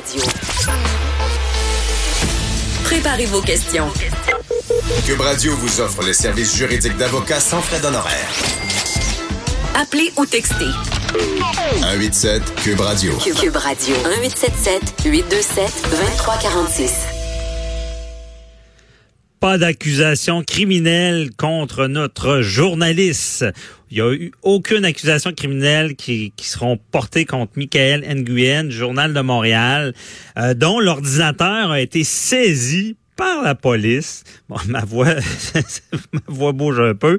Radio. Préparez vos questions. Cube Radio vous offre les services juridiques d'avocats sans frais d'honoraires. Appelez ou textez. 187 Cube Radio. Cube, Radio. 1877 827 2346. Pas d'accusation criminelle contre notre journaliste. Il n'y a eu aucune accusation criminelle qui, qui seront portées contre Michael Nguyen, Journal de Montréal, euh, dont l'ordinateur a été saisi par la police. Bon, ma voix, ma voix bouge un peu.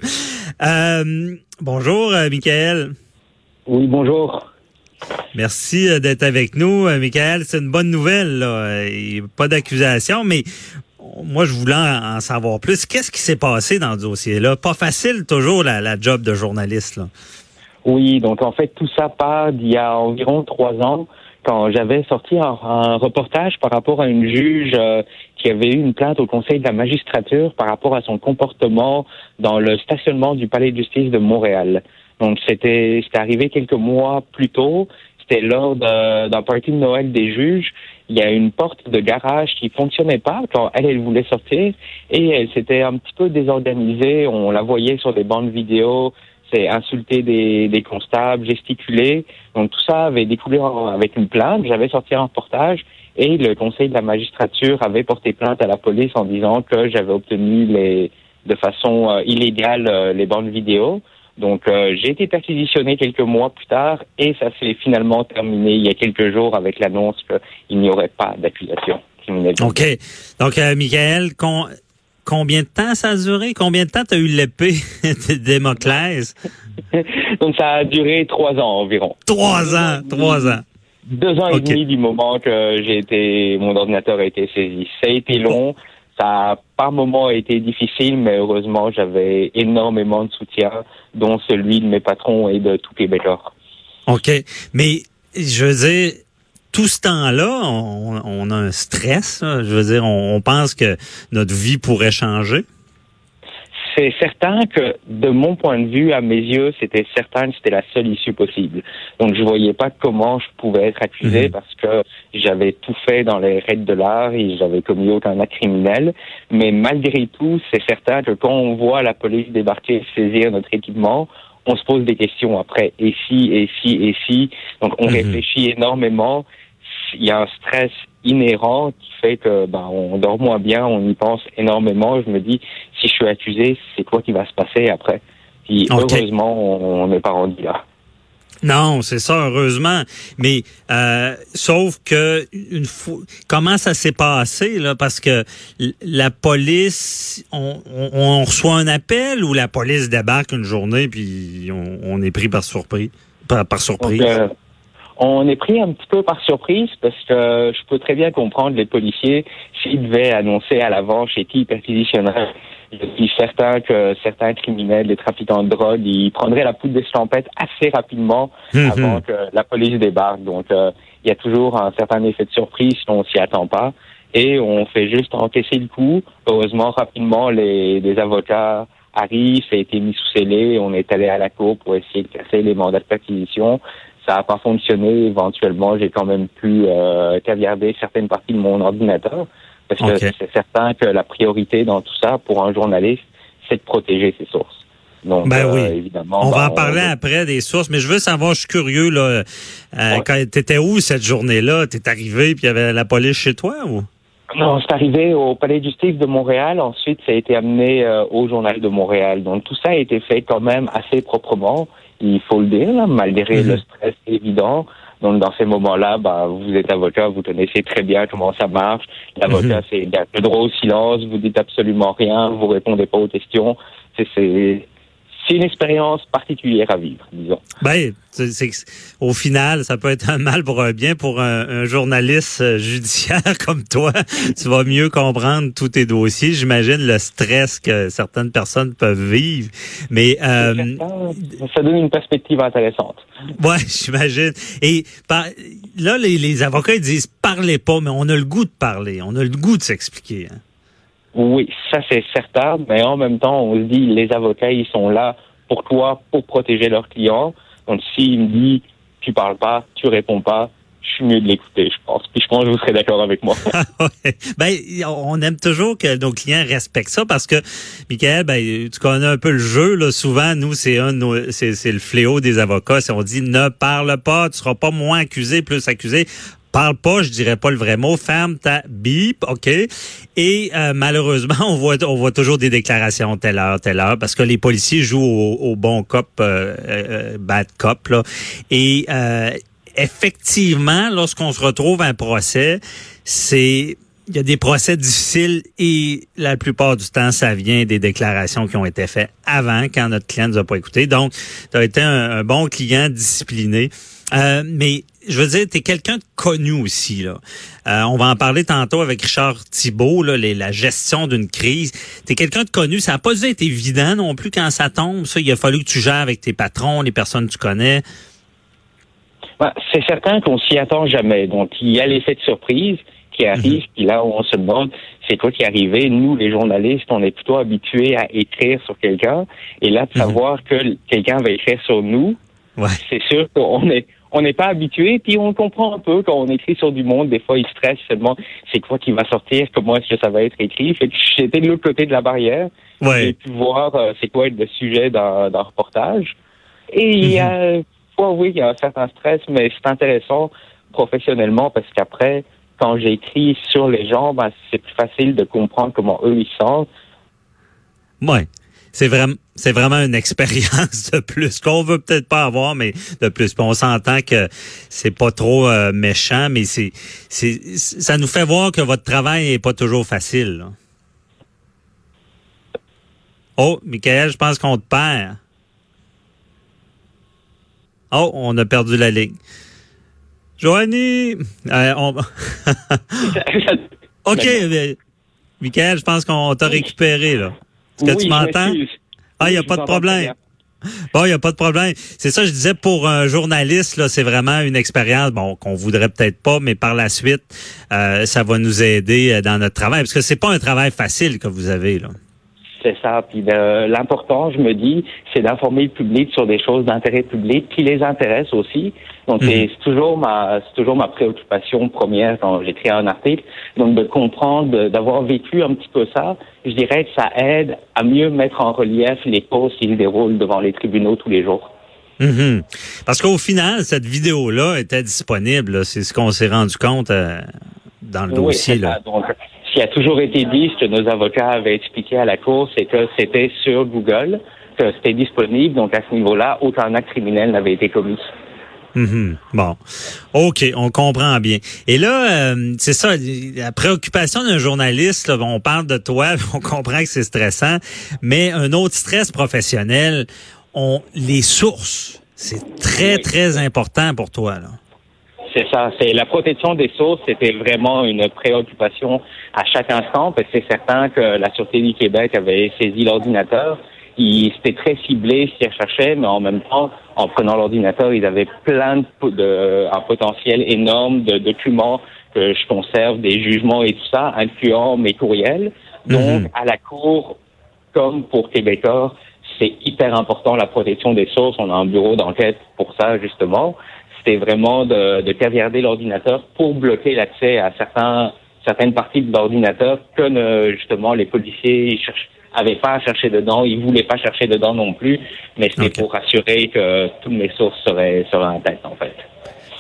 Euh, bonjour, euh, Michael. Oui, bonjour. Merci euh, d'être avec nous, euh, Michael. C'est une bonne nouvelle. Là. Pas d'accusation, mais moi, je voulais en savoir plus. Qu'est-ce qui s'est passé dans ce dossier-là? Pas facile toujours la, job de journaliste. Oui, donc en fait, tout ça part d'il y a environ trois ans, quand j'avais sorti un, reportage par rapport à une juge euh, qui avait eu une plainte au Conseil de la magistrature par rapport à son comportement dans le stationnement du Palais de justice de Montréal. Donc c'était arrivé quelques mois plus tôt. C'était lors d'un party de Noël des juges. Il y a une porte de garage qui fonctionnait pas quand elle, elle voulait sortir et elle s'était un petit peu désorganisée. On la voyait sur des bandes vidéo, c'est insulter des, des constables, gesticuler. Donc tout ça avait découlé avec une plainte. J'avais sorti un reportage et le Conseil de la magistrature avait porté plainte à la police en disant que j'avais obtenu les de façon euh, illégale euh, les bandes vidéo. Donc euh, j'ai été perquisitionné quelques mois plus tard et ça s'est finalement terminé il y a quelques jours avec l'annonce qu'il n'y aurait pas d'accusation criminelle. OK. Donc, euh, Michael, con- combien de temps ça a duré? Combien de temps tu as eu l'épée de Démoclès? Donc ça a duré trois ans environ. Trois ans. Trois ans. Deux ans et demi du moment que j'ai été, mon ordinateur a été saisi. Ça a été long. Ça a par moments été difficile, mais heureusement, j'avais énormément de soutien, dont celui de mes patrons et de tout Québécois. OK. Mais, je veux dire, tout ce temps-là, on, on a un stress. Je veux dire, on pense que notre vie pourrait changer. C'est certain que, de mon point de vue, à mes yeux, c'était certain que c'était la seule issue possible. Donc, je voyais pas comment je pouvais être accusé Mhm. parce que j'avais tout fait dans les règles de l'art et j'avais commis aucun acte criminel. Mais malgré tout, c'est certain que quand on voit la police débarquer, saisir notre équipement, on se pose des questions après. Et si, et si, et si? Donc, on Mhm. réfléchit énormément. Il y a un stress inhérent qui fait que ben, on dort moins bien, on y pense énormément. Je me dis, si je suis accusé, c'est quoi qui va se passer après? Puis heureusement, on n'est pas rendu là. Non, c'est ça, heureusement. Mais euh, sauf que une fois, comment ça s'est passé là? Parce que la police, on, on- on reçoit un appel ou la police débarque une journée puis on, on est pris par surprise, par, par surprise? Donc, euh, on est pris un petit peu par surprise parce que je peux très bien comprendre les policiers s'ils devaient annoncer à l'avance chez qui ils perquisitionneraient. Je suis certain que certains criminels, les trafiquants de drogue, ils prendraient la poudre d'escampette assez rapidement Mhm. avant que la police débarque. Donc, euh, il y a toujours un certain effet de surprise si on s'y attend pas. Et on fait juste encaisser le coup. Heureusement, rapidement, les, les avocats arrivent, ça a été mis sous scellé. On est allé à la cour pour essayer de casser les mandats de perquisition. Ça n'a pas fonctionné. Éventuellement, j'ai quand même pu euh, caviarder certaines parties de mon ordinateur. Parce que c'est certain que la priorité dans tout ça, pour un journaliste, c'est de protéger ses sources. Donc, Ben euh, oui. évidemment, On va ben, en parler après des sources, mais je veux savoir, je suis curieux là. Euh, Ouais. quand t'étais où cette journée-là? T'es arrivé puis il y avait la police chez toi ou? Non, c'est arrivé au Palais de justice de Montréal. Ensuite, ça a été amené euh, au Journal de Montréal. Donc, tout ça a été fait quand même assez proprement, il faut le dire, là, malgré Mhm. le stress évident. Donc, dans ces moments-là, bah, vous êtes avocat, vous connaissez très bien comment ça marche. L'avocat, c'est il y a le droit au silence, vous dites absolument rien, vous répondez pas aux questions. C'est, c'est, une expérience particulière à vivre, disons. Ben, c'est, au final, ça peut être un mal pour un bien pour un, journaliste euh, judiciaire comme toi. tu vas mieux comprendre tous tes dossiers. J'imagine le stress que certaines personnes peuvent vivre. Mais euh, ça donne une perspective intéressante. Ouais, j'imagine. Et là, les, les, avocats ils disent parlez pas, mais on a le goût de parler, on a le goût de s'expliquer. Hein. Oui, ça c'est certain, mais en même temps, on se dit les avocats, ils sont là pour toi, pour protéger leurs clients. Donc s'ils me disent tu parles pas, tu réponds pas, je suis mieux de l'écouter, je pense. Puis je pense que vous serez d'accord avec moi. ben, on aime toujours que nos clients respectent ça parce que, Michael, ben, tu connais un peu le jeu, là. Souvent, nous, c'est un, c'est, le fléau des avocats. Si on dit ne parle pas, tu seras pas moins accusé, plus accusé parle pas, je dirais pas le vrai mot, ferme ta bip, OK? Et euh, malheureusement, on voit on voit toujours des déclarations telle heure, telle heure, parce que les policiers jouent au, bon cop, euh, euh, bad cop, là. Et effectivement, lorsqu'on se retrouve à un procès, c'est il y a des procès difficiles et la plupart du temps, ça vient des déclarations qui ont été faites avant, quand notre client ne nous a pas écouté. Donc, tu as été un, bon client discipliné. Mais je veux dire, tu es quelqu'un de connu aussi. Là. Euh, on va en parler tantôt avec Richard Thibault, là, la gestion d'une crise. Tu es quelqu'un de connu. Ça n'a pas dû être évident non plus quand ça tombe. Ça, il a fallu que tu gères avec tes patrons, les personnes que tu connais. Ben, c'est certain qu'on s'y attend jamais. Donc, il y a l'effet de surprise qui arrive, mhm. puis là où on se demande c'est quoi qui est arrivé? Nous, les journalistes, on est plutôt habitués à écrire sur quelqu'un, et là, de mhm. savoir que quelqu'un va écrire sur nous, c'est sûr qu'on est on n'est pas habitué, puis on comprend un peu quand on écrit sur du monde, des fois il stresse seulement c'est quoi qui va sortir, comment est-ce que ça va être écrit. Fait que j'étais de l'autre côté de la barrière, ouais. j'ai pu voir euh, c'est quoi être le sujet d'un reportage. Et il y a, mhm. oui, il y a un certain stress, mais c'est intéressant professionnellement parce qu'après, quand j'écris sur les gens, ben, c'est plus facile de comprendre comment eux ils sentent. Ouais c'est vraiment c'est vraiment une expérience de plus qu'on veut peut-être pas avoir, mais de plus. on s'entend que c'est pas trop euh, méchant, mais c'est c'est ça nous fait voir que votre travail est pas toujours facile. Oh, Michael, je pense qu'on te perd. Oh, on a perdu la ligne. Joanie, euh, on... ok, mais, Michael, je pense qu'on t'a récupéré là. Est-ce que tu m'entends? Ah, il n'y a pas de problème. Bon, il n'y a pas de problème. C'est ça, je disais, pour un journaliste, là, c'est vraiment une expérience, bon, qu'on voudrait peut-être pas, mais par la suite, euh, ça va nous aider euh, dans notre travail, parce que c'est pas un travail facile que vous avez, là. C'est ça. Puis l'important, je me dis, c'est d'informer le public sur des choses d'intérêt public qui les intéressent aussi. Donc c'est mhm. toujours ma c'est toujours ma préoccupation première quand j'écris un article. Donc de comprendre, d'avoir vécu un petit peu ça, je dirais que ça aide à mieux mettre en relief les causes qui se déroulent devant les tribunaux tous les jours. Mhm. Parce qu'au final, cette vidéo-là était disponible. C'est ce qu'on s'est rendu compte euh, dans le dossier. Là. Donc, ce qui a toujours été dit, ce que nos avocats avaient expliqué à la Cour, c'est que c'était sur Google, que c'était disponible. Donc, à ce niveau-là, aucun acte criminel n'avait été commis. Mhm. Bon, ok, on comprend bien. Et là, euh, c'est ça, la préoccupation d'un journaliste. on parle de toi, on comprend que c'est stressant, mais un autre stress professionnel, on les sources, c'est très très important pour toi là. C'est ça. C'est la protection des sources. C'était vraiment une préoccupation à chaque instant, parce que c'est certain que la Sûreté du Québec avait saisi l'ordinateur. C'était très ciblé ce qu'ils recherchaient, mais en même temps, en prenant l'ordinateur, ils avaient plein de, un potentiel énorme de documents que je conserve, des jugements et tout ça, incluant mes courriels. Donc, mhm. à la Cour, comme pour Québécois, c'est hyper important la protection des sources. On a un bureau d'enquête pour ça, justement c'était vraiment de, de caviarder l'ordinateur pour bloquer l'accès à certains, certaines parties de l'ordinateur que justement les policiers cherchent avaient pas à chercher dedans, ils voulaient pas chercher dedans non plus, mais c'était pour assurer que toutes mes sources seraient, seraient en tête, en fait.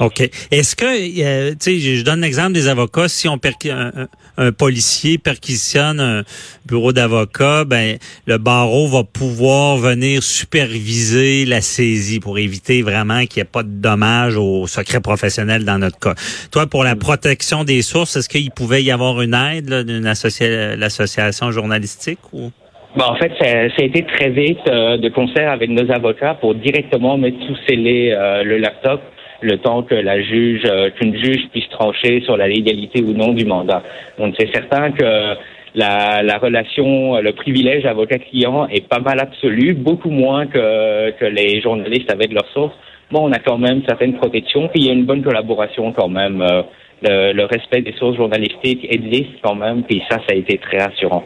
OK. Est-ce que, euh, tu sais, je donne l'exemple des avocats, si on un, un, policier perquisitionne un bureau d'avocat, ben le barreau va pouvoir venir superviser la saisie pour éviter vraiment qu'il n'y ait pas de dommages au secret professionnel dans notre cas. Toi, pour la protection des sources, est-ce qu'il pouvait y avoir une aide d'une l'association journalistique ou? Ben, en fait, ça, ça, a été très vite euh, de concert avec nos avocats pour directement mettre sous scellé euh, le laptop le temps que la juge, euh, qu'une juge puisse trancher sur la légalité ou non du mandat. Donc c'est certain que la, la relation, le privilège avocat-client est pas mal absolu, beaucoup moins que, que les journalistes avec leurs sources. Bon, on a quand même certaines protections, puis il y a une bonne collaboration quand même. Euh, le, le, respect des sources journalistiques existe quand même, puis ça, ça a été très rassurant.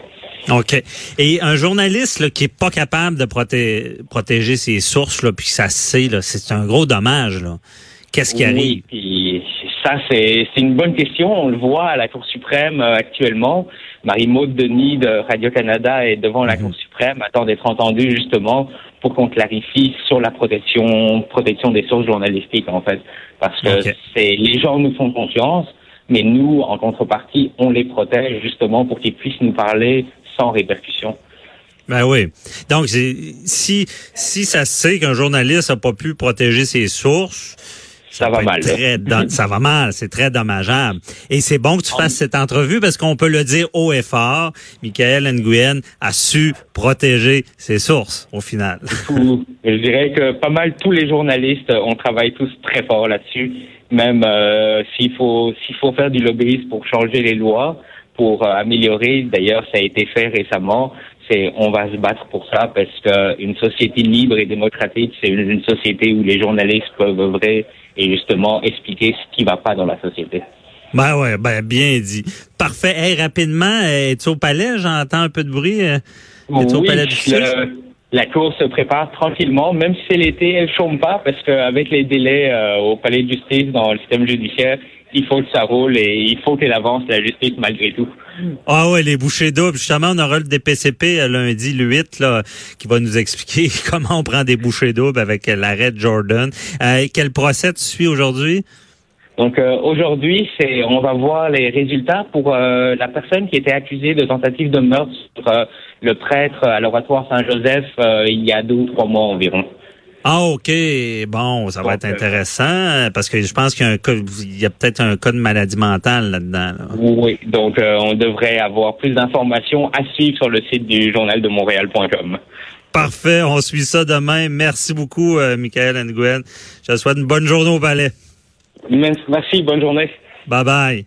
OK. Et un journaliste là, qui est pas capable de proté protéger ses sources, là, puis ça se sait, c'est un gros dommage. Là. Qu'est-ce qui arrive? Oui, ça, c'est une bonne question. On le voit à la Cour suprême euh, actuellement. Marie-Maude Denis de Radio-Canada est devant la mhm. Cour suprême, attend d'être entendue justement pour qu'on clarifie sur la protection, protection des sources journalistiques, en fait. Parce que c'est les gens nous font confiance, mais nous, en contrepartie, on les protège justement pour qu'ils puissent nous parler sans répercussion. Ben oui. Donc, si, si ça se sait qu'un journaliste n'a pas pu protéger ses sources, ça, va mal. ça va mal, c'est très dommageable. Et c'est bon que tu fasses cette entrevue parce qu'on peut le dire haut et fort. Michael Nguyen a su protéger ses sources au final. Je dirais que pas mal tous les journalistes, on travaille tous très fort là-dessus. Même euh, s'il faut s'il faut faire du lobbyisme pour changer les lois, pour euh, améliorer. D'ailleurs, ça a été fait récemment. C'est on va se battre pour ça parce qu'une société libre et démocratique, c'est une, société où les journalistes peuvent œuvrer et justement expliquer ce qui va pas dans la société. Ben ouais, ben bien dit. Parfait. Hey, rapidement, es-tu au palais? J'entends un peu de bruit. Es oui, au palais du la course se prépare tranquillement, même si c'est l'été, elle chôme pas parce qu'avec les délais euh, au palais de justice dans le système judiciaire, il faut que ça roule et il faut qu'elle avance la justice malgré tout. Ah ouais, les bouchées doubles. Justement, on aura le DPCP euh, lundi, le 8, là, qui va nous expliquer comment on prend des bouchées doubles avec l'arrêt Jordan. Euh, quel procès tu suis aujourd'hui? Donc aujourd'hui, c'est on va voir les résultats pour la personne qui était accusée de tentative de meurtre sur le prêtre à l'oratoire Saint-Joseph il y a deux ou trois mois environ. Ah, OK. Bon, ça va être intéressant parce que je pense qu'il y a, a peut-être un cas de maladie mentale là-dedans. Oui, donc euh, on devrait avoir plus d'informations à suivre sur le site du journal de Montréal.com. Parfait, on suit ça demain. Merci beaucoup, euh, Michael Nguyen. Je te souhaite une bonne journée au palais. Merci, bonne journée. Bye bye.